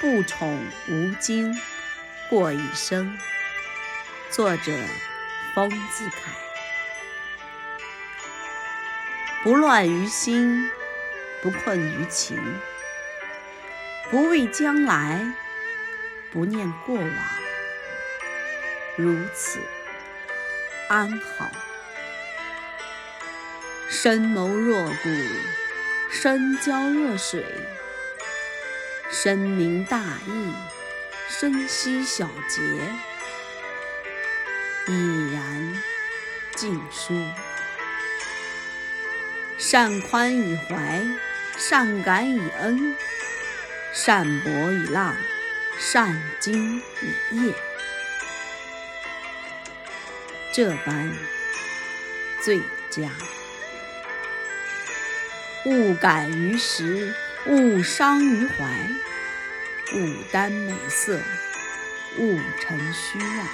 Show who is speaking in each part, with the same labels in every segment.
Speaker 1: 不宠无惊，过一生。作者：丰子恺。不乱于心，不困于情，不畏将来，不念过往。如此，安好。深谋若谷，深交若水。深明大义，深悉小节，已然尽疏。善宽以怀，善感以恩，善博以浪，善精以业。这般最佳。勿感于时。勿伤于怀，勿耽美色，勿沉虚妄。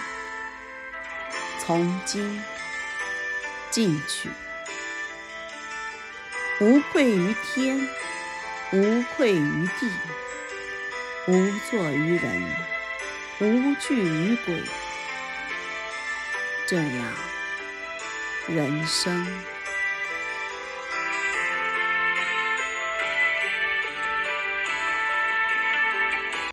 Speaker 1: 从今进取，无愧于天，无愧于地，无作于人，无惧于鬼。这样，人生。